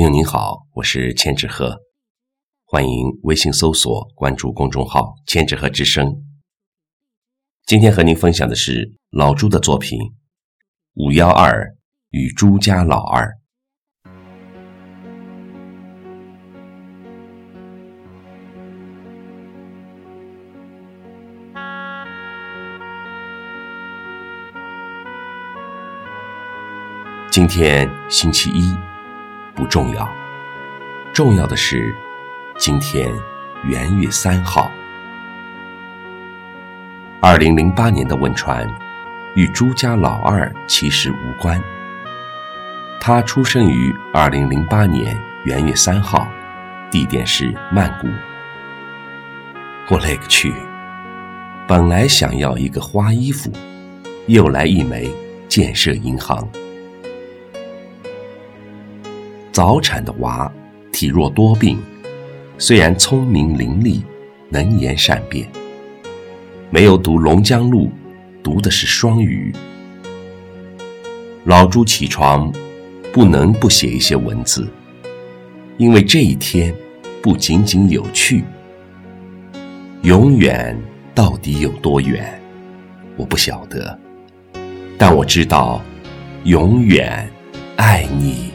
朋友您好，我是千纸鹤，欢迎微信搜索关注公众号“千纸鹤之声”。今天和您分享的是老朱的作品《五幺二与朱家老二》。今天星期一。不重要，重要的是，今天元月三号。二零零八年的汶川，与朱家老二其实无关。他出生于二零零八年元月三号，地点是曼谷。我勒个去！本来想要一个花衣服，又来一枚建设银行。早产的娃，体弱多病，虽然聪明伶俐，能言善辩，没有读龙江路，读的是双语。老朱起床，不能不写一些文字，因为这一天不仅仅有趣，永远到底有多远，我不晓得，但我知道，永远爱你。